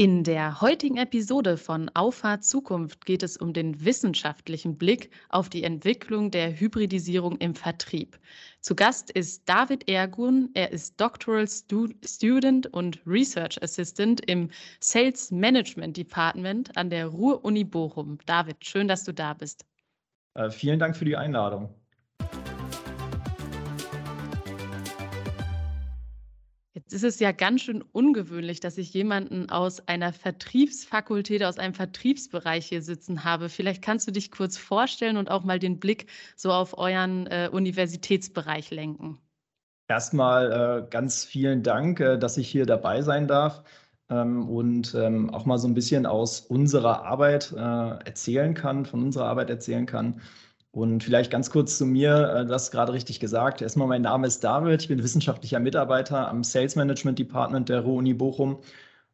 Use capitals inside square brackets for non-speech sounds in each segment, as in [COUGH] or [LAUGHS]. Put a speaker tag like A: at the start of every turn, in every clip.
A: In der heutigen Episode von Auffahrt Zukunft geht es um den wissenschaftlichen Blick auf die Entwicklung der Hybridisierung im Vertrieb. Zu Gast ist David Ergun. Er ist Doctoral Student und Research Assistant im Sales Management Department an der Ruhr-Uni Bochum. David, schön, dass du da bist.
B: Äh, vielen Dank für die Einladung.
A: Jetzt ist es ja ganz schön ungewöhnlich, dass ich jemanden aus einer Vertriebsfakultät, aus einem Vertriebsbereich hier sitzen habe. Vielleicht kannst du dich kurz vorstellen und auch mal den Blick so auf euren äh, Universitätsbereich lenken.
B: Erstmal äh, ganz vielen Dank, äh, dass ich hier dabei sein darf ähm, und ähm, auch mal so ein bisschen aus unserer Arbeit äh, erzählen kann, von unserer Arbeit erzählen kann. Und vielleicht ganz kurz zu mir, äh, du hast gerade richtig gesagt. Erstmal, mein Name ist David, ich bin wissenschaftlicher Mitarbeiter am Sales Management Department der Ruhr-Uni Bochum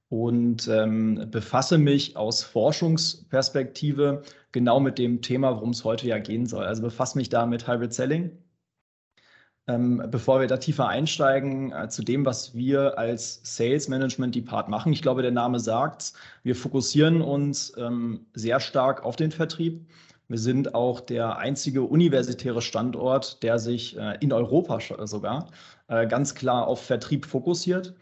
B: und ähm, befasse mich aus Forschungsperspektive genau mit dem Thema, worum es heute ja gehen soll. Also befasse mich da mit Hybrid Selling. Ähm, bevor wir da tiefer einsteigen, äh, zu dem, was wir als Sales Management Department machen. Ich glaube, der Name sagt wir fokussieren uns ähm, sehr stark auf den Vertrieb wir sind auch der einzige universitäre Standort, der sich äh, in Europa sogar äh, ganz klar auf Vertrieb fokussiert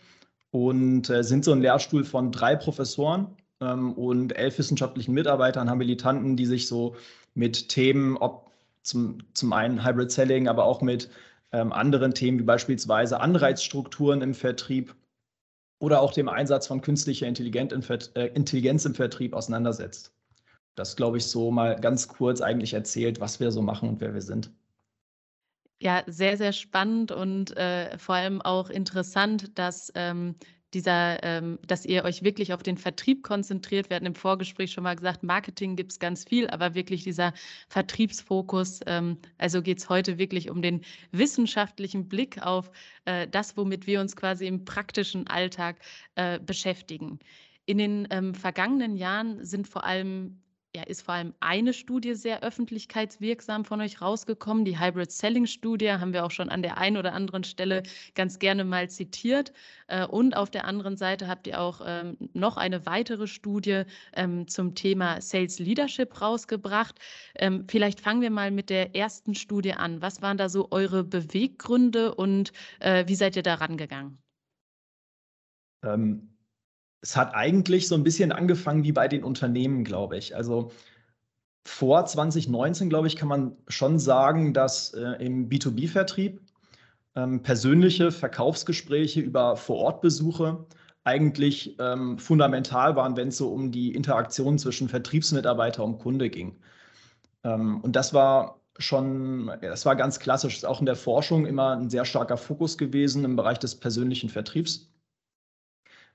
B: und äh, sind so ein Lehrstuhl von drei Professoren ähm, und elf wissenschaftlichen Mitarbeitern, Habilitanten, die sich so mit Themen, ob zum, zum einen Hybrid Selling, aber auch mit ähm, anderen Themen wie beispielsweise Anreizstrukturen im Vertrieb oder auch dem Einsatz von künstlicher Intelligenz im Vertrieb auseinandersetzt. Das glaube ich so mal ganz kurz eigentlich erzählt, was wir so machen und wer wir sind.
A: Ja, sehr, sehr spannend und äh, vor allem auch interessant, dass ähm, dieser, ähm, dass ihr euch wirklich auf den Vertrieb konzentriert. Wir hatten im Vorgespräch schon mal gesagt, Marketing gibt es ganz viel, aber wirklich dieser Vertriebsfokus. Ähm, also geht es heute wirklich um den wissenschaftlichen Blick auf äh, das, womit wir uns quasi im praktischen Alltag äh, beschäftigen. In den ähm, vergangenen Jahren sind vor allem ja, ist vor allem eine Studie sehr öffentlichkeitswirksam von euch rausgekommen. Die Hybrid Selling Studie haben wir auch schon an der einen oder anderen Stelle ganz gerne mal zitiert. Äh, und auf der anderen Seite habt ihr auch ähm, noch eine weitere Studie ähm, zum Thema Sales Leadership rausgebracht. Ähm, vielleicht fangen wir mal mit der ersten Studie an. Was waren da so eure Beweggründe und äh, wie seid ihr da rangegangen?
B: Ähm, es hat eigentlich so ein bisschen angefangen wie bei den Unternehmen, glaube ich. Also vor 2019, glaube ich, kann man schon sagen, dass äh, im B2B-Vertrieb ähm, persönliche Verkaufsgespräche über Vorortbesuche eigentlich ähm, fundamental waren, wenn es so um die Interaktion zwischen Vertriebsmitarbeiter und Kunde ging. Ähm, und das war schon, das war ganz klassisch, ist auch in der Forschung immer ein sehr starker Fokus gewesen im Bereich des persönlichen Vertriebs.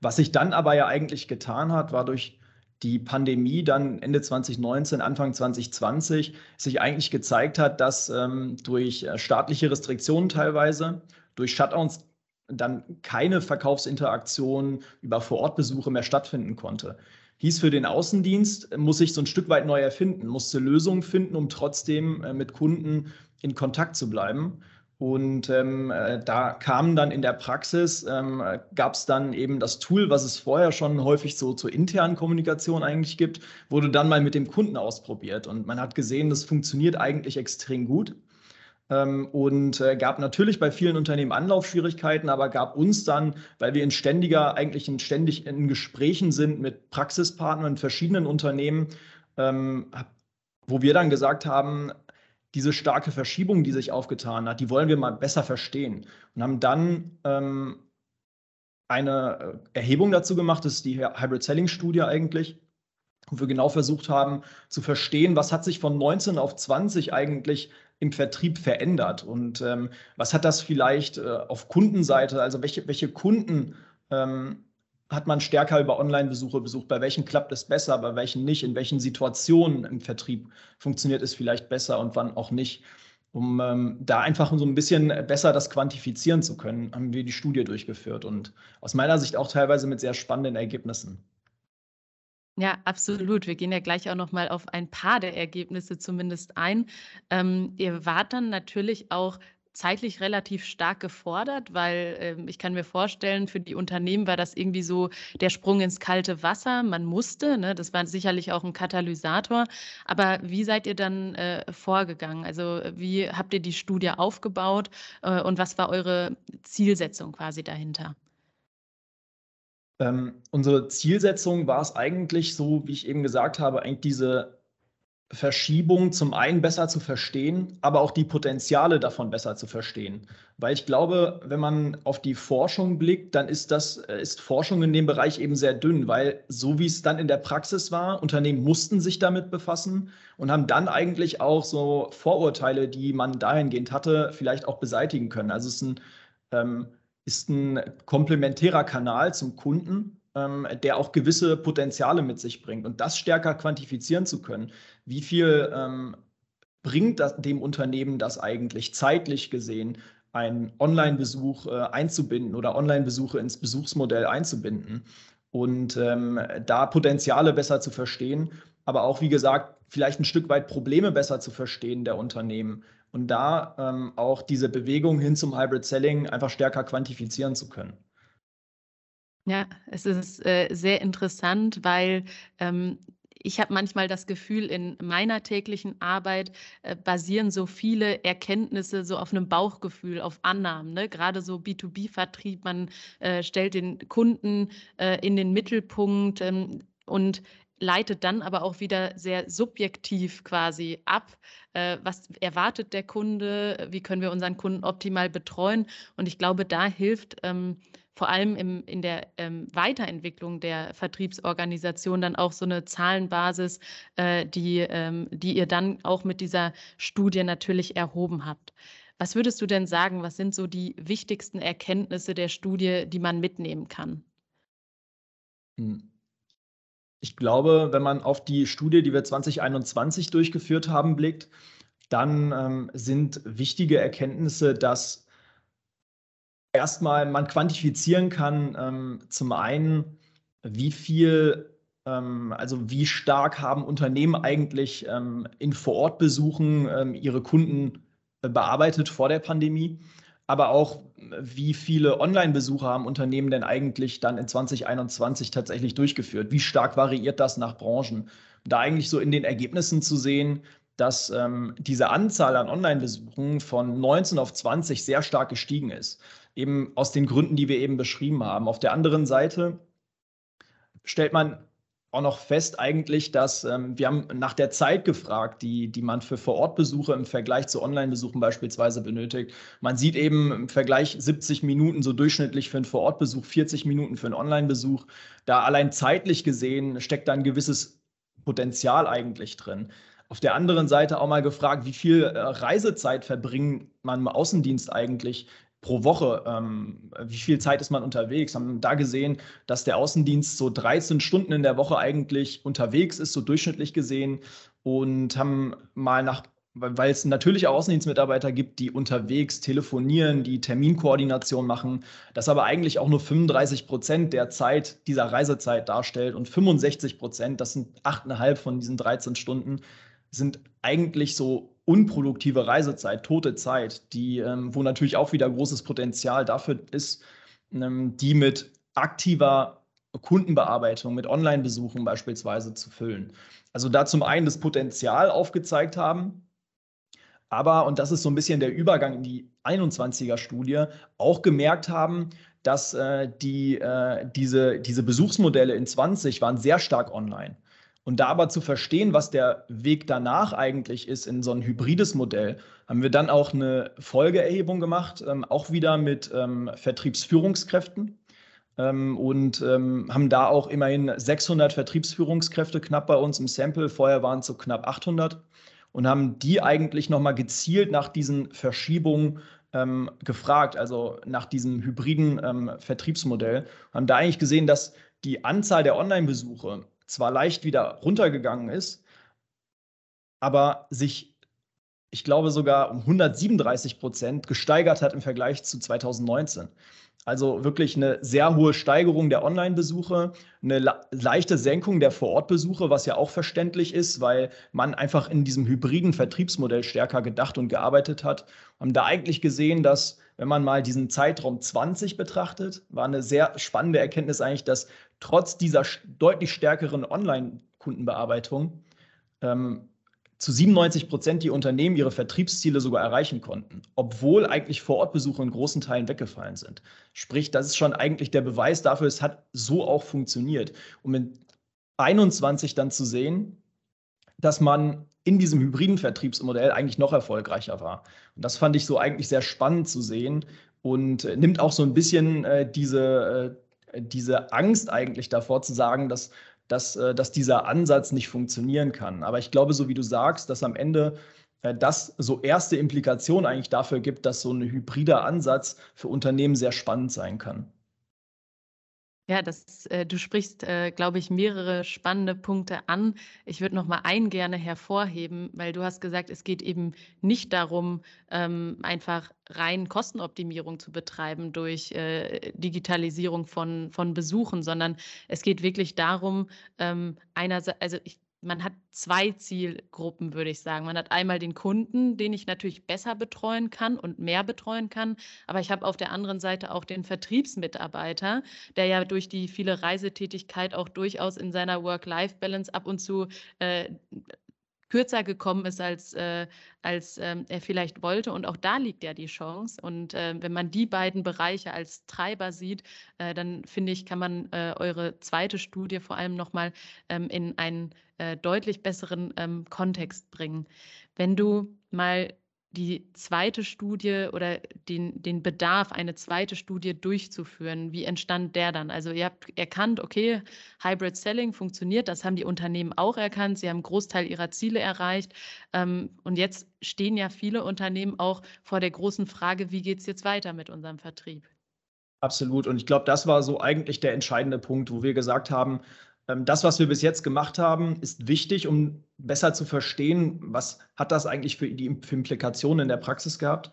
B: Was sich dann aber ja eigentlich getan hat, war durch die Pandemie dann Ende 2019, Anfang 2020 sich eigentlich gezeigt hat, dass ähm, durch äh, staatliche Restriktionen teilweise, durch Shutdowns dann keine Verkaufsinteraktion über Vorortbesuche mehr stattfinden konnte. Hieß für den Außendienst, äh, muss sich so ein Stück weit neu erfinden, musste Lösungen finden, um trotzdem äh, mit Kunden in Kontakt zu bleiben. Und ähm, äh, da kam dann in der Praxis, ähm, gab es dann eben das Tool, was es vorher schon häufig so zur internen Kommunikation eigentlich gibt, wurde dann mal mit dem Kunden ausprobiert. Und man hat gesehen, das funktioniert eigentlich extrem gut. Ähm, und äh, gab natürlich bei vielen Unternehmen Anlaufschwierigkeiten, aber gab uns dann, weil wir in ständiger, eigentlich in ständig in Gesprächen sind mit Praxispartnern in verschiedenen Unternehmen, ähm, wo wir dann gesagt haben, diese starke Verschiebung, die sich aufgetan hat, die wollen wir mal besser verstehen. Und haben dann ähm, eine äh, Erhebung dazu gemacht, das ist die Hybrid Selling Studie eigentlich, wo wir genau versucht haben zu verstehen, was hat sich von 19 auf 20 eigentlich im Vertrieb verändert und ähm, was hat das vielleicht äh, auf Kundenseite, also welche, welche Kunden ähm, hat man stärker über Online-Besuche besucht? Bei welchen klappt es besser, bei welchen nicht? In welchen Situationen im Vertrieb funktioniert es vielleicht besser und wann auch nicht? Um ähm, da einfach so ein bisschen besser das quantifizieren zu können, haben wir die Studie durchgeführt und aus meiner Sicht auch teilweise mit sehr spannenden Ergebnissen.
A: Ja, absolut. Wir gehen ja gleich auch noch mal auf ein paar der Ergebnisse zumindest ein. Ähm, ihr wart dann natürlich auch zeitlich relativ stark gefordert, weil äh, ich kann mir vorstellen, für die Unternehmen war das irgendwie so der Sprung ins kalte Wasser. Man musste, ne? das war sicherlich auch ein Katalysator. Aber wie seid ihr dann äh, vorgegangen? Also wie habt ihr die Studie aufgebaut äh, und was war eure Zielsetzung quasi dahinter?
B: Ähm, unsere Zielsetzung war es eigentlich so, wie ich eben gesagt habe, eigentlich diese Verschiebung zum einen besser zu verstehen, aber auch die Potenziale davon besser zu verstehen. Weil ich glaube, wenn man auf die Forschung blickt, dann ist das, äh, ist Forschung in dem Bereich eben sehr dünn, weil so wie es dann in der Praxis war, Unternehmen mussten sich damit befassen und haben dann eigentlich auch so Vorurteile, die man dahingehend hatte, vielleicht auch beseitigen können. Also es ist ein, ähm, ist ein komplementärer Kanal zum Kunden, der auch gewisse Potenziale mit sich bringt. Und das stärker quantifizieren zu können, wie viel ähm, bringt das, dem Unternehmen das eigentlich zeitlich gesehen, einen Online-Besuch äh, einzubinden oder Online-Besuche ins Besuchsmodell einzubinden und ähm, da Potenziale besser zu verstehen, aber auch, wie gesagt, vielleicht ein Stück weit Probleme besser zu verstehen der Unternehmen und da ähm, auch diese Bewegung hin zum Hybrid Selling einfach stärker quantifizieren zu können.
A: Ja, es ist äh, sehr interessant, weil ähm, ich habe manchmal das Gefühl, in meiner täglichen Arbeit äh, basieren so viele Erkenntnisse so auf einem Bauchgefühl, auf Annahmen. Ne? Gerade so B2B-Vertrieb, man äh, stellt den Kunden äh, in den Mittelpunkt ähm, und leitet dann aber auch wieder sehr subjektiv quasi ab, äh, was erwartet der Kunde, wie können wir unseren Kunden optimal betreuen. Und ich glaube, da hilft ähm, vor allem im, in der ähm, Weiterentwicklung der Vertriebsorganisation dann auch so eine Zahlenbasis, äh, die, ähm, die ihr dann auch mit dieser Studie natürlich erhoben habt. Was würdest du denn sagen, was sind so die wichtigsten Erkenntnisse der Studie, die man mitnehmen kann?
B: Hm. Ich glaube, wenn man auf die Studie, die wir 2021 durchgeführt haben, blickt, dann ähm, sind wichtige Erkenntnisse, dass erstmal man quantifizieren kann, ähm, zum einen, wie viel, ähm, also wie stark haben Unternehmen eigentlich ähm, in Vorortbesuchen ähm, ihre Kunden äh, bearbeitet vor der Pandemie, aber auch wie viele Online-Besuche haben Unternehmen denn eigentlich dann in 2021 tatsächlich durchgeführt? Wie stark variiert das nach Branchen? Da eigentlich so in den Ergebnissen zu sehen, dass ähm, diese Anzahl an Online-Besuchen von 19 auf 20 sehr stark gestiegen ist eben aus den Gründen, die wir eben beschrieben haben. Auf der anderen Seite stellt man auch noch fest eigentlich, dass ähm, wir haben nach der Zeit gefragt, die, die man für Vorortbesuche im Vergleich zu Online-Besuchen beispielsweise benötigt. Man sieht eben im Vergleich 70 Minuten so durchschnittlich für einen Vorortbesuch, 40 Minuten für einen Online-Besuch. Da allein zeitlich gesehen steckt da ein gewisses Potenzial eigentlich drin. Auf der anderen Seite auch mal gefragt, wie viel äh, Reisezeit verbringt man im Außendienst eigentlich pro Woche, ähm, wie viel Zeit ist man unterwegs, haben da gesehen, dass der Außendienst so 13 Stunden in der Woche eigentlich unterwegs ist, so durchschnittlich gesehen und haben mal nach weil es natürlich auch Außendienstmitarbeiter gibt, die unterwegs telefonieren, die Terminkoordination machen, das aber eigentlich auch nur 35 Prozent der Zeit dieser Reisezeit darstellt und 65 Prozent, das sind achteinhalb von diesen 13 Stunden, sind eigentlich so unproduktive Reisezeit, tote Zeit, die, ähm, wo natürlich auch wieder großes Potenzial dafür ist, ähm, die mit aktiver Kundenbearbeitung, mit Online-Besuchen beispielsweise zu füllen. Also da zum einen das Potenzial aufgezeigt haben, aber, und das ist so ein bisschen der Übergang in die 21er-Studie, auch gemerkt haben, dass äh, die, äh, diese, diese Besuchsmodelle in 20 waren sehr stark online. Und da aber zu verstehen, was der Weg danach eigentlich ist in so ein hybrides Modell, haben wir dann auch eine Folgeerhebung gemacht, ähm, auch wieder mit ähm, Vertriebsführungskräften ähm, und ähm, haben da auch immerhin 600 Vertriebsführungskräfte knapp bei uns im Sample. Vorher waren es so knapp 800 und haben die eigentlich nochmal gezielt nach diesen Verschiebungen ähm, gefragt, also nach diesem hybriden ähm, Vertriebsmodell. Haben da eigentlich gesehen, dass die Anzahl der Online-Besuche zwar leicht wieder runtergegangen ist, aber sich, ich glaube, sogar um 137 Prozent gesteigert hat im Vergleich zu 2019. Also wirklich eine sehr hohe Steigerung der Online-Besuche, eine leichte Senkung der Vor-Ort-Besuche, was ja auch verständlich ist, weil man einfach in diesem hybriden Vertriebsmodell stärker gedacht und gearbeitet hat. Wir haben da eigentlich gesehen, dass wenn man mal diesen Zeitraum 20 betrachtet, war eine sehr spannende Erkenntnis eigentlich, dass trotz dieser deutlich stärkeren Online-Kundenbearbeitung ähm, zu 97 Prozent die Unternehmen ihre Vertriebsziele sogar erreichen konnten, obwohl eigentlich Vorortbesuche in großen Teilen weggefallen sind. Sprich, das ist schon eigentlich der Beweis dafür, es hat so auch funktioniert. Um in 21 dann zu sehen, dass man in diesem hybriden Vertriebsmodell eigentlich noch erfolgreicher war. Und das fand ich so eigentlich sehr spannend zu sehen und äh, nimmt auch so ein bisschen äh, diese, äh, diese Angst eigentlich davor zu sagen, dass dass, äh, dass dieser Ansatz nicht funktionieren kann. Aber ich glaube, so wie du sagst, dass am Ende äh, das so erste Implikationen eigentlich dafür gibt, dass so ein hybrider Ansatz für Unternehmen sehr spannend sein kann.
A: Ja, das, äh, du sprichst, äh, glaube ich, mehrere spannende Punkte an. Ich würde noch mal einen gerne hervorheben, weil du hast gesagt, es geht eben nicht darum, ähm, einfach rein Kostenoptimierung zu betreiben durch äh, Digitalisierung von, von Besuchen, sondern es geht wirklich darum, ähm, einerseits, also ich man hat zwei Zielgruppen, würde ich sagen. Man hat einmal den Kunden, den ich natürlich besser betreuen kann und mehr betreuen kann. Aber ich habe auf der anderen Seite auch den Vertriebsmitarbeiter, der ja durch die viele Reisetätigkeit auch durchaus in seiner Work-Life-Balance ab und zu äh, kürzer gekommen ist, als, äh, als ähm, er vielleicht wollte. Und auch da liegt ja die Chance. Und äh, wenn man die beiden Bereiche als Treiber sieht, äh, dann finde ich, kann man äh, eure zweite Studie vor allem nochmal ähm, in einen äh, deutlich besseren ähm, Kontext bringen. Wenn du mal die zweite Studie oder den, den Bedarf, eine zweite Studie durchzuführen. Wie entstand der dann? Also ihr habt erkannt, okay, Hybrid Selling funktioniert, das haben die Unternehmen auch erkannt, sie haben einen Großteil ihrer Ziele erreicht. Ähm, und jetzt stehen ja viele Unternehmen auch vor der großen Frage, wie geht es jetzt weiter mit unserem Vertrieb?
B: Absolut. Und ich glaube, das war so eigentlich der entscheidende Punkt, wo wir gesagt haben, das, was wir bis jetzt gemacht haben, ist wichtig, um besser zu verstehen, was hat das eigentlich für, die, Implikationen in der Praxis gehabt.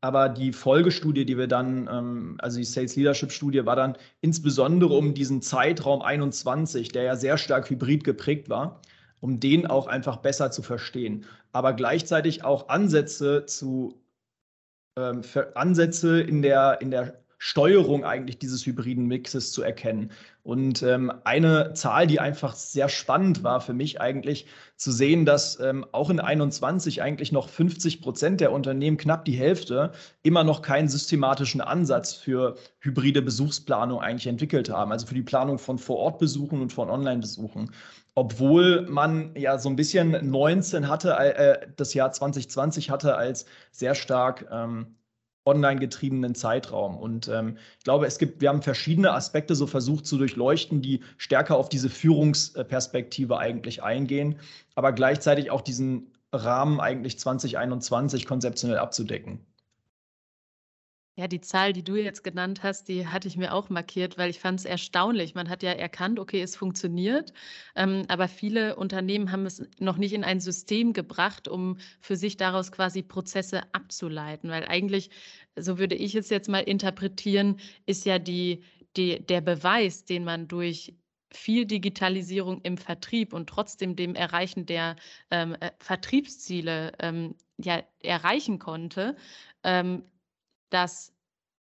B: Aber die Folgestudie, die wir dann, ähm, also die Sales Leadership Studie, war dann insbesondere um diesen Zeitraum 21, der ja sehr stark hybrid geprägt war, um den auch einfach besser zu verstehen. Aber gleichzeitig auch Ansätze zu ähm, Ansätze in der, in der Steuerung eigentlich dieses hybriden Mixes zu erkennen. Und ähm, eine Zahl, die einfach sehr spannend war für mich eigentlich, zu sehen, dass ähm, auch in 21 eigentlich noch 50 Prozent der Unternehmen, knapp die Hälfte, immer noch keinen systematischen Ansatz für hybride Besuchsplanung eigentlich entwickelt haben. Also für die Planung von Vorortbesuchen und von Online-Besuchen obwohl man ja so ein bisschen 19 hatte, äh, das Jahr 2020 hatte als sehr stark ähm, online getriebenen Zeitraum. Und ähm, ich glaube, es gibt, wir haben verschiedene Aspekte so versucht zu durchleuchten, die stärker auf diese Führungsperspektive eigentlich eingehen, aber gleichzeitig auch diesen Rahmen eigentlich 2021 konzeptionell abzudecken.
A: Ja, die Zahl, die du jetzt genannt hast, die hatte ich mir auch markiert, weil ich fand es erstaunlich. Man hat ja erkannt, okay, es funktioniert, ähm, aber viele Unternehmen haben es noch nicht in ein System gebracht, um für sich daraus quasi Prozesse abzuleiten, weil eigentlich, so würde ich es jetzt mal interpretieren, ist ja die, die, der Beweis, den man durch viel Digitalisierung im Vertrieb und trotzdem dem Erreichen der ähm, äh, Vertriebsziele ähm, ja, erreichen konnte, ähm, dass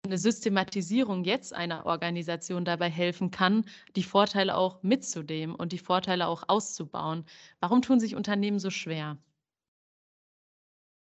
A: eine Systematisierung jetzt einer Organisation dabei helfen kann, die Vorteile auch mitzunehmen und die Vorteile auch auszubauen. Warum tun sich Unternehmen so schwer?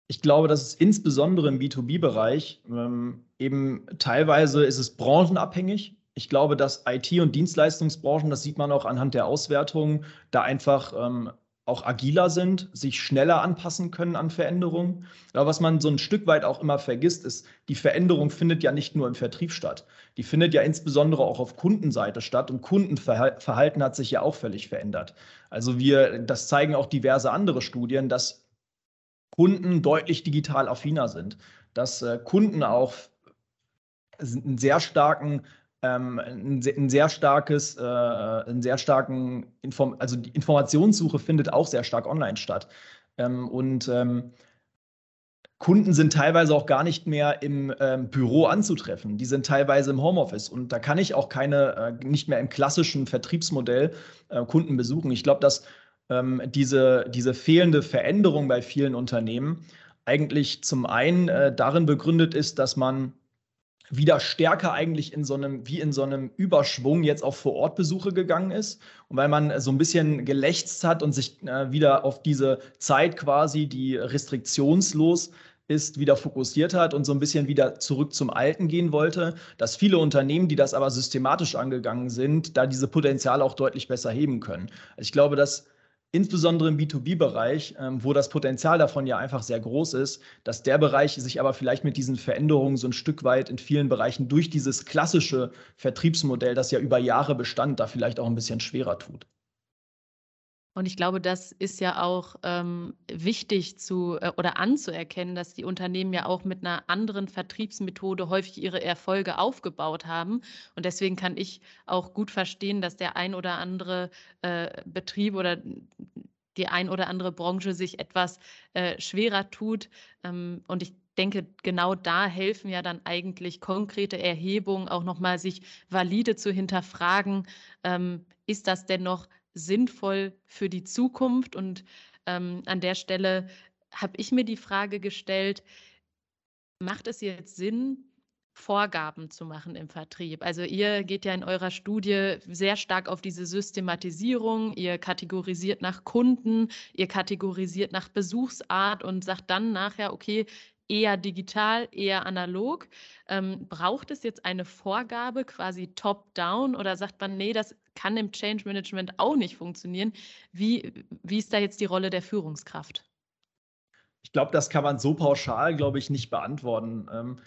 B: Ich glaube, dass es insbesondere im B2B-Bereich ähm, eben teilweise ist es branchenabhängig. Ich glaube, dass IT- und Dienstleistungsbranchen, das sieht man auch anhand der Auswertungen, da einfach ähm, auch agiler sind, sich schneller anpassen können an Veränderungen. Aber was man so ein Stück weit auch immer vergisst, ist, die Veränderung findet ja nicht nur im Vertrieb statt. Die findet ja insbesondere auch auf Kundenseite statt und Kundenverhalten hat sich ja auch völlig verändert. Also wir, das zeigen auch diverse andere Studien, dass Kunden deutlich digital affiner sind, dass äh, Kunden auch einen sehr starken ähm, ein, ein, sehr starkes, äh, einen sehr starken Inform also die Informationssuche findet auch sehr stark online statt. Ähm, und ähm, Kunden sind teilweise auch gar nicht mehr im ähm, Büro anzutreffen. Die sind teilweise im Homeoffice und da kann ich auch keine, äh, nicht mehr im klassischen Vertriebsmodell äh, Kunden besuchen. Ich glaube, dass ähm, diese, diese fehlende Veränderung bei vielen Unternehmen eigentlich zum einen äh, darin begründet ist, dass man wieder stärker eigentlich in so einem, wie in so einem Überschwung jetzt auf Vorortbesuche gegangen ist. Und weil man so ein bisschen gelächzt hat und sich äh, wieder auf diese Zeit quasi, die restriktionslos ist, wieder fokussiert hat und so ein bisschen wieder zurück zum Alten gehen wollte, dass viele Unternehmen, die das aber systematisch angegangen sind, da diese Potenziale auch deutlich besser heben können. Also ich glaube, dass insbesondere im B2B-Bereich, ähm, wo das Potenzial davon ja einfach sehr groß ist, dass der Bereich sich aber vielleicht mit diesen Veränderungen so ein Stück weit in vielen Bereichen durch dieses klassische Vertriebsmodell, das ja über Jahre bestand, da vielleicht auch ein bisschen schwerer tut.
A: Und ich glaube, das ist ja auch ähm, wichtig zu äh, oder anzuerkennen, dass die Unternehmen ja auch mit einer anderen Vertriebsmethode häufig ihre Erfolge aufgebaut haben. Und deswegen kann ich auch gut verstehen, dass der ein oder andere äh, Betrieb oder die ein oder andere Branche sich etwas äh, schwerer tut. Ähm, und ich denke, genau da helfen ja dann eigentlich konkrete Erhebungen, auch nochmal sich valide zu hinterfragen, ähm, ist das denn noch sinnvoll für die Zukunft? Und ähm, an der Stelle habe ich mir die Frage gestellt, macht es jetzt Sinn, Vorgaben zu machen im Vertrieb. Also ihr geht ja in eurer Studie sehr stark auf diese Systematisierung, ihr kategorisiert nach Kunden, ihr kategorisiert nach Besuchsart und sagt dann nachher, okay, eher digital, eher analog. Ähm, braucht es jetzt eine Vorgabe quasi top-down oder sagt man, nee, das kann im Change Management auch nicht funktionieren? Wie, wie ist da jetzt die Rolle der Führungskraft?
B: Ich glaube, das kann man so pauschal, glaube ich, nicht beantworten. Ähm,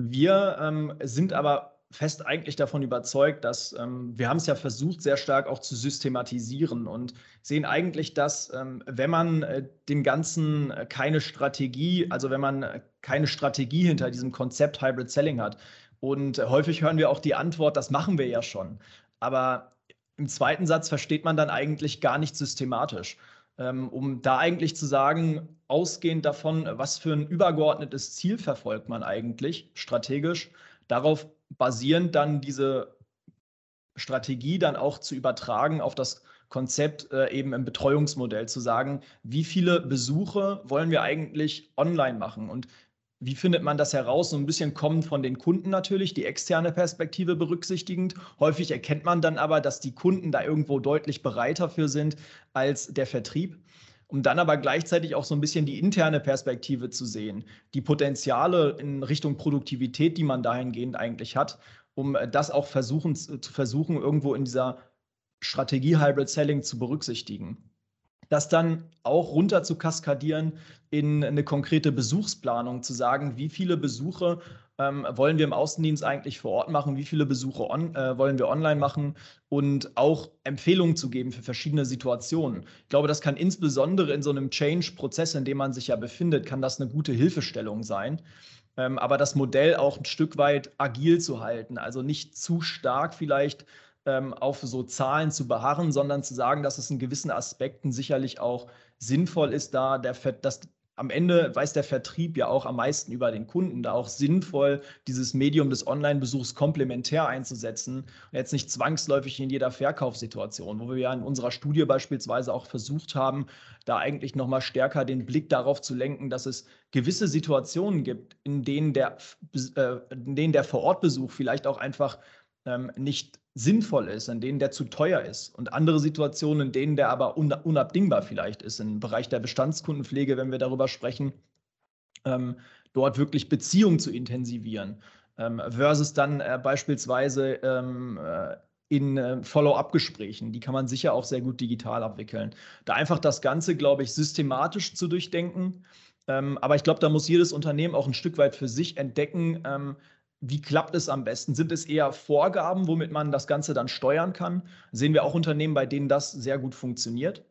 B: wir ähm, sind aber fest eigentlich davon überzeugt, dass ähm, wir haben es ja versucht, sehr stark auch zu systematisieren und sehen eigentlich, dass ähm, wenn man äh, dem Ganzen äh, keine Strategie, also wenn man äh, keine Strategie hinter diesem Konzept Hybrid Selling hat, und äh, häufig hören wir auch die Antwort, das machen wir ja schon. Aber im zweiten Satz versteht man dann eigentlich gar nicht systematisch. Ähm, um da eigentlich zu sagen, ausgehend davon, was für ein übergeordnetes Ziel verfolgt man eigentlich strategisch, darauf basierend dann diese Strategie dann auch zu übertragen auf das Konzept äh, eben im Betreuungsmodell, zu sagen, wie viele Besuche wollen wir eigentlich online machen und wie findet man das heraus? So ein bisschen kommen von den Kunden natürlich, die externe Perspektive berücksichtigend. Häufig erkennt man dann aber, dass die Kunden da irgendwo deutlich bereiter für sind als der Vertrieb um dann aber gleichzeitig auch so ein bisschen die interne Perspektive zu sehen, die Potenziale in Richtung Produktivität, die man dahingehend eigentlich hat, um das auch versuchen, zu versuchen, irgendwo in dieser Strategie Hybrid Selling zu berücksichtigen. Das dann auch runter zu kaskadieren in eine konkrete Besuchsplanung, zu sagen, wie viele Besuche ähm, wollen wir im Außendienst eigentlich vor Ort machen, wie viele Besuche on, äh, wollen wir online machen und auch Empfehlungen zu geben für verschiedene Situationen. Ich glaube, das kann insbesondere in so einem Change-Prozess, in dem man sich ja befindet, kann das eine gute Hilfestellung sein. Ähm, aber das Modell auch ein Stück weit agil zu halten, also nicht zu stark vielleicht ähm, auf so Zahlen zu beharren, sondern zu sagen, dass es in gewissen Aspekten sicherlich auch sinnvoll ist, da der, dass am Ende weiß der Vertrieb ja auch am meisten über den Kunden, da auch sinnvoll dieses Medium des Online-Besuchs komplementär einzusetzen und jetzt nicht zwangsläufig in jeder Verkaufssituation, wo wir ja in unserer Studie beispielsweise auch versucht haben, da eigentlich nochmal stärker den Blick darauf zu lenken, dass es gewisse Situationen gibt, in denen der, äh, in denen der Vorortbesuch vielleicht auch einfach ähm, nicht sinnvoll ist, in denen der zu teuer ist und andere Situationen, in denen der aber unabdingbar vielleicht ist, im Bereich der Bestandskundenpflege, wenn wir darüber sprechen, ähm, dort wirklich Beziehungen zu intensivieren, ähm, versus dann äh, beispielsweise ähm, äh, in äh, Follow-up-Gesprächen. Die kann man sicher auch sehr gut digital abwickeln. Da einfach das Ganze, glaube ich, systematisch zu durchdenken. Ähm, aber ich glaube, da muss jedes Unternehmen auch ein Stück weit für sich entdecken, ähm, wie klappt es am besten? Sind es eher Vorgaben, womit man das Ganze dann steuern kann? Sehen wir auch Unternehmen, bei denen das sehr gut funktioniert?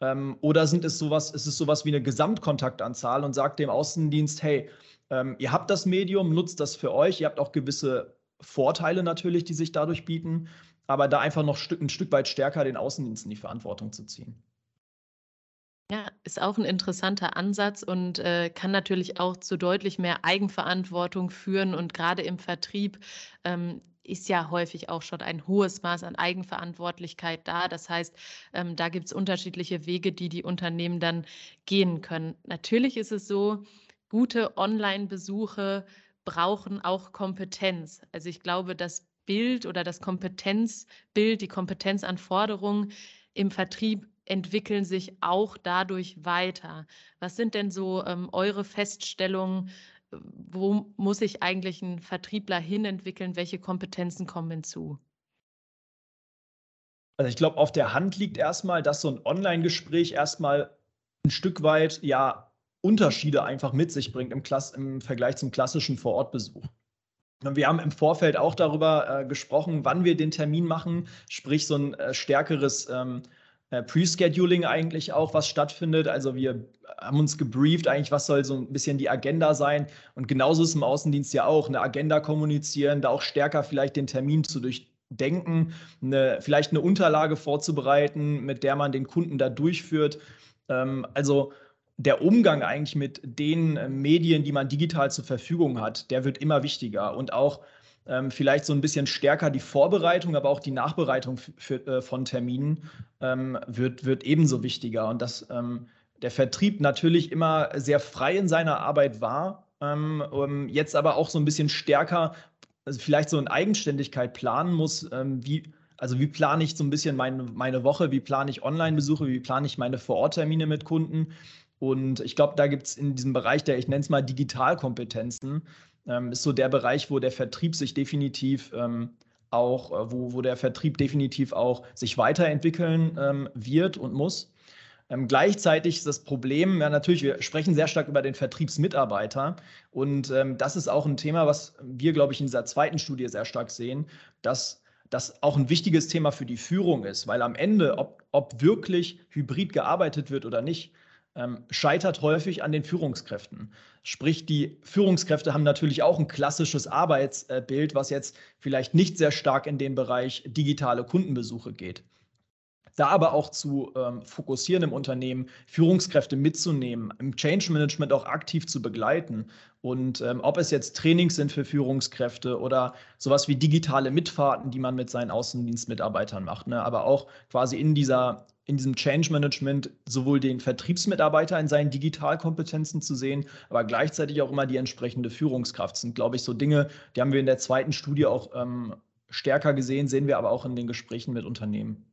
B: Ähm, oder sind es sowas, ist es sowas wie eine Gesamtkontaktanzahl und sagt dem Außendienst, hey, ähm, ihr habt das Medium, nutzt das für euch, ihr habt auch gewisse Vorteile natürlich, die sich dadurch bieten, aber da einfach noch ein Stück weit stärker den Außendiensten die Verantwortung zu ziehen.
A: Ja, ist auch ein interessanter Ansatz und äh, kann natürlich auch zu deutlich mehr Eigenverantwortung führen. Und gerade im Vertrieb ähm, ist ja häufig auch schon ein hohes Maß an Eigenverantwortlichkeit da. Das heißt, ähm, da gibt es unterschiedliche Wege, die die Unternehmen dann gehen können. Natürlich ist es so, gute Online-Besuche brauchen auch Kompetenz. Also ich glaube, das Bild oder das Kompetenzbild, die Kompetenzanforderungen im Vertrieb entwickeln sich auch dadurch weiter. Was sind denn so ähm, eure Feststellungen? Wo muss sich eigentlich ein Vertriebler hinentwickeln? Welche Kompetenzen kommen hinzu?
B: Also ich glaube, auf der Hand liegt erstmal, dass so ein Online-Gespräch erstmal ein Stück weit ja Unterschiede einfach mit sich bringt im, Klass im Vergleich zum klassischen Vorortbesuch. Wir haben im Vorfeld auch darüber äh, gesprochen, wann wir den Termin machen, sprich so ein äh, stärkeres ähm, äh, Pre-Scheduling eigentlich auch, was stattfindet. Also wir haben uns gebrieft, eigentlich, was soll so ein bisschen die Agenda sein. Und genauso ist im Außendienst ja auch, eine Agenda kommunizieren, da auch stärker vielleicht den Termin zu durchdenken, eine, vielleicht eine Unterlage vorzubereiten, mit der man den Kunden da durchführt. Ähm, also der Umgang eigentlich mit den äh, Medien, die man digital zur Verfügung hat, der wird immer wichtiger und auch ähm, vielleicht so ein bisschen stärker die Vorbereitung, aber auch die Nachbereitung für, äh, von Terminen ähm, wird, wird ebenso wichtiger. Und dass ähm, der Vertrieb natürlich immer sehr frei in seiner Arbeit war, ähm, jetzt aber auch so ein bisschen stärker, also vielleicht so in Eigenständigkeit planen muss, ähm, wie, also wie plane ich so ein bisschen meine, meine Woche, wie plane ich Online-Besuche, wie plane ich meine Vororttermine mit Kunden. Und ich glaube, da gibt es in diesem Bereich der, ich nenne es mal Digitalkompetenzen, ähm, ist so der Bereich, wo der Vertrieb sich definitiv ähm, auch, äh, wo, wo der Vertrieb definitiv auch sich weiterentwickeln ähm, wird und muss. Ähm, gleichzeitig ist das Problem, ja natürlich, wir sprechen sehr stark über den Vertriebsmitarbeiter und ähm, das ist auch ein Thema, was wir, glaube ich, in dieser zweiten Studie sehr stark sehen, dass das auch ein wichtiges Thema für die Führung ist, weil am Ende, ob, ob wirklich hybrid gearbeitet wird oder nicht, ähm, scheitert häufig an den Führungskräften. Sprich, die Führungskräfte haben natürlich auch ein klassisches Arbeitsbild, was jetzt vielleicht nicht sehr stark in den Bereich digitale Kundenbesuche geht. Da aber auch zu ähm, fokussieren im Unternehmen, Führungskräfte mitzunehmen, im Change Management auch aktiv zu begleiten. Und ähm, ob es jetzt Trainings sind für Führungskräfte oder sowas wie digitale Mitfahrten, die man mit seinen Außendienstmitarbeitern macht, ne? aber auch quasi in dieser in diesem Change Management sowohl den Vertriebsmitarbeiter in seinen Digitalkompetenzen zu sehen, aber gleichzeitig auch immer die entsprechende Führungskraft. Das sind, glaube ich, so Dinge, die haben wir in der zweiten Studie auch ähm, stärker gesehen, sehen wir aber auch in den Gesprächen mit Unternehmen.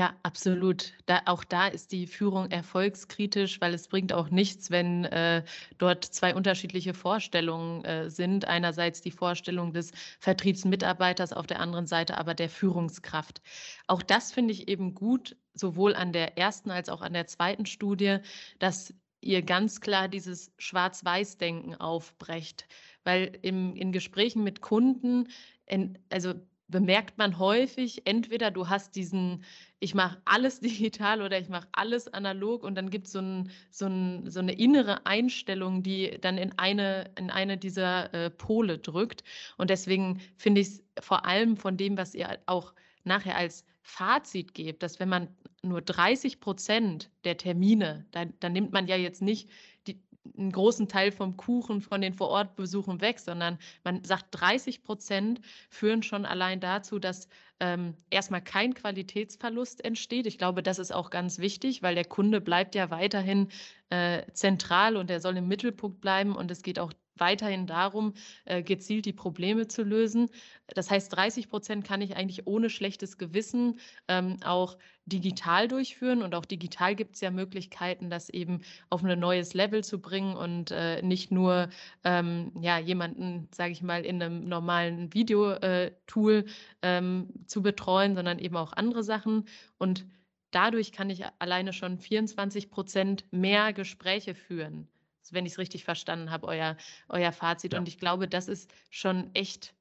A: Ja, absolut. Da, auch da ist die Führung erfolgskritisch, weil es bringt auch nichts, wenn äh, dort zwei unterschiedliche Vorstellungen äh, sind. Einerseits die Vorstellung des Vertriebsmitarbeiters, auf der anderen Seite aber der Führungskraft. Auch das finde ich eben gut, sowohl an der ersten als auch an der zweiten Studie, dass ihr ganz klar dieses Schwarz-Weiß-Denken aufbrecht. Weil im, in Gesprächen mit Kunden, in, also bemerkt man häufig, entweder du hast diesen, ich mache alles [LAUGHS] digital oder ich mache alles analog und dann gibt so es so, ein, so eine innere Einstellung, die dann in eine, in eine dieser äh, Pole drückt. Und deswegen finde ich es vor allem von dem, was ihr auch nachher als Fazit gebt, dass wenn man nur 30 Prozent der Termine, dann, dann nimmt man ja jetzt nicht einen großen Teil vom Kuchen von den Vorortbesuchen weg, sondern man sagt, 30 Prozent führen schon allein dazu, dass ähm, erstmal kein Qualitätsverlust entsteht. Ich glaube, das ist auch ganz wichtig, weil der Kunde bleibt ja weiterhin äh, zentral und er soll im Mittelpunkt bleiben und es geht auch weiterhin darum, äh, gezielt die Probleme zu lösen. Das heißt, 30 Prozent kann ich eigentlich ohne schlechtes Gewissen ähm, auch digital durchführen. Und auch digital gibt es ja Möglichkeiten, das eben auf ein neues Level zu bringen und äh, nicht nur ähm, ja, jemanden, sage ich mal, in einem normalen Videotool äh, ähm, zu betreuen, sondern eben auch andere Sachen. Und dadurch kann ich alleine schon 24 Prozent mehr Gespräche führen wenn ich es richtig verstanden habe, euer, euer Fazit. Ja. Und ich glaube, das ist schon echt,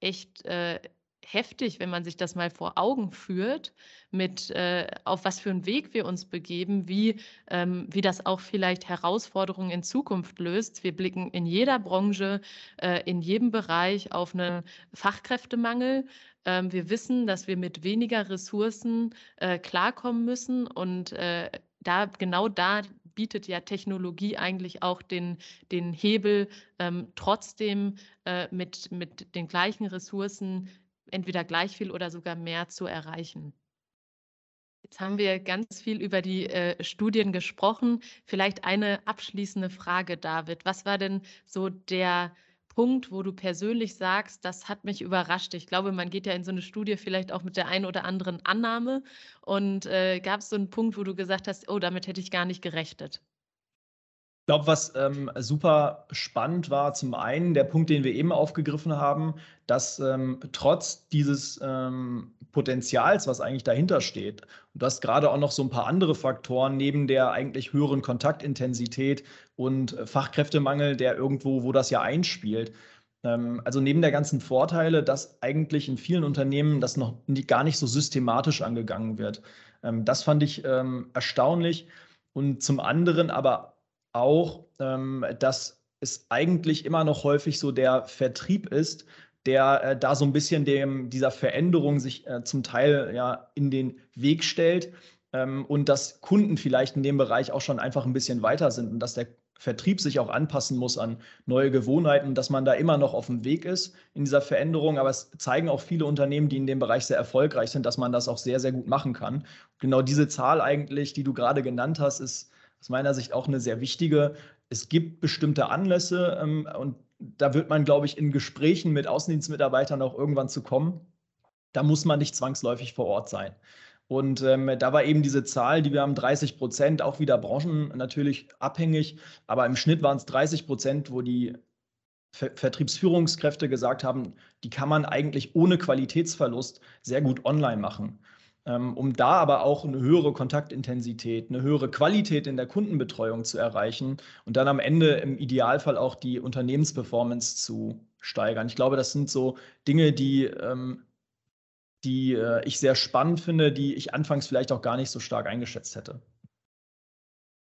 A: echt äh, heftig, wenn man sich das mal vor Augen führt, mit äh, auf was für einen Weg wir uns begeben, wie, ähm, wie das auch vielleicht Herausforderungen in Zukunft löst. Wir blicken in jeder Branche, äh, in jedem Bereich auf einen Fachkräftemangel. Ähm, wir wissen, dass wir mit weniger Ressourcen äh, klarkommen müssen und äh, da genau da bietet ja Technologie eigentlich auch den, den Hebel, ähm, trotzdem äh, mit, mit den gleichen Ressourcen entweder gleich viel oder sogar mehr zu erreichen. Jetzt haben wir ganz viel über die äh, Studien gesprochen. Vielleicht eine abschließende Frage, David. Was war denn so der Punkt, wo du persönlich sagst, das hat mich überrascht? Ich glaube, man geht ja in so eine Studie vielleicht auch mit der einen oder anderen Annahme. Und äh, gab es so einen Punkt, wo du gesagt hast, oh, damit hätte ich gar nicht gerechnet?
B: Ich glaube, was ähm, super spannend war, zum einen der Punkt, den wir eben aufgegriffen haben, dass ähm, trotz dieses ähm, Potenzials, was eigentlich dahinter steht, und du hast gerade auch noch so ein paar andere Faktoren neben der eigentlich höheren Kontaktintensität und äh, Fachkräftemangel, der irgendwo, wo das ja einspielt. Ähm, also neben der ganzen Vorteile, dass eigentlich in vielen Unternehmen das noch nie, gar nicht so systematisch angegangen wird. Ähm, das fand ich ähm, erstaunlich. Und zum anderen aber auch, ähm, dass es eigentlich immer noch häufig so der Vertrieb ist, der äh, da so ein bisschen dem, dieser Veränderung sich äh, zum Teil ja in den Weg stellt ähm, und dass Kunden vielleicht in dem Bereich auch schon einfach ein bisschen weiter sind und dass der Vertrieb sich auch anpassen muss an neue Gewohnheiten, dass man da immer noch auf dem Weg ist in dieser Veränderung. Aber es zeigen auch viele Unternehmen, die in dem Bereich sehr erfolgreich sind, dass man das auch sehr, sehr gut machen kann. Genau diese Zahl eigentlich, die du gerade genannt hast, ist aus meiner Sicht auch eine sehr wichtige. Es gibt bestimmte Anlässe ähm, und da wird man, glaube ich, in Gesprächen mit Außendienstmitarbeitern auch irgendwann zu kommen. Da muss man nicht zwangsläufig vor Ort sein. Und ähm, da war eben diese Zahl, die wir haben, 30 Prozent, auch wieder branchen natürlich abhängig, aber im Schnitt waren es 30 Prozent, wo die Ver Vertriebsführungskräfte gesagt haben, die kann man eigentlich ohne Qualitätsverlust sehr gut online machen. Ähm, um da aber auch eine höhere Kontaktintensität, eine höhere Qualität in der Kundenbetreuung zu erreichen und dann am Ende im Idealfall auch die Unternehmensperformance zu steigern. Ich glaube, das sind so Dinge, die, ähm, die äh, ich sehr spannend finde, die ich anfangs vielleicht auch gar nicht so stark eingeschätzt hätte.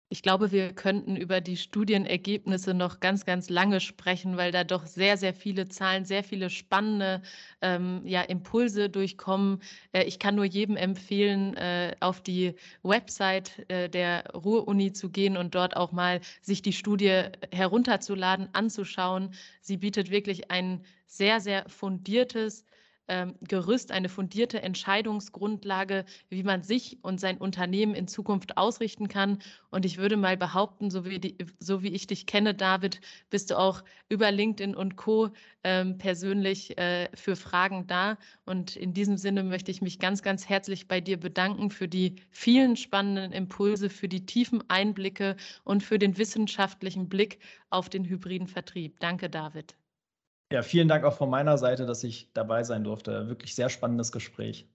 A: Ich glaube, wir könnten über die Studienergebnisse noch ganz, ganz lange sprechen, weil da doch sehr, sehr viele Zahlen, sehr viele spannende ähm, ja, Impulse durchkommen. Äh, ich kann nur jedem empfehlen, äh, auf die Website äh, der Ruhr-Uni zu gehen und dort auch mal sich die Studie herunterzuladen, anzuschauen. Sie bietet wirklich ein sehr, sehr fundiertes, ähm, Gerüst, eine fundierte Entscheidungsgrundlage, wie man sich und sein Unternehmen in Zukunft ausrichten kann. Und ich würde mal behaupten, so wie, die, so wie ich dich kenne, David, bist du auch über LinkedIn und Co. Ähm, persönlich äh, für Fragen da. Und in diesem Sinne möchte ich mich ganz, ganz herzlich bei dir bedanken für die vielen spannenden Impulse, für die tiefen Einblicke und für den wissenschaftlichen Blick auf den hybriden Vertrieb. Danke, David.
B: Ja, vielen Dank auch von meiner Seite, dass ich dabei sein durfte. Wirklich sehr spannendes Gespräch.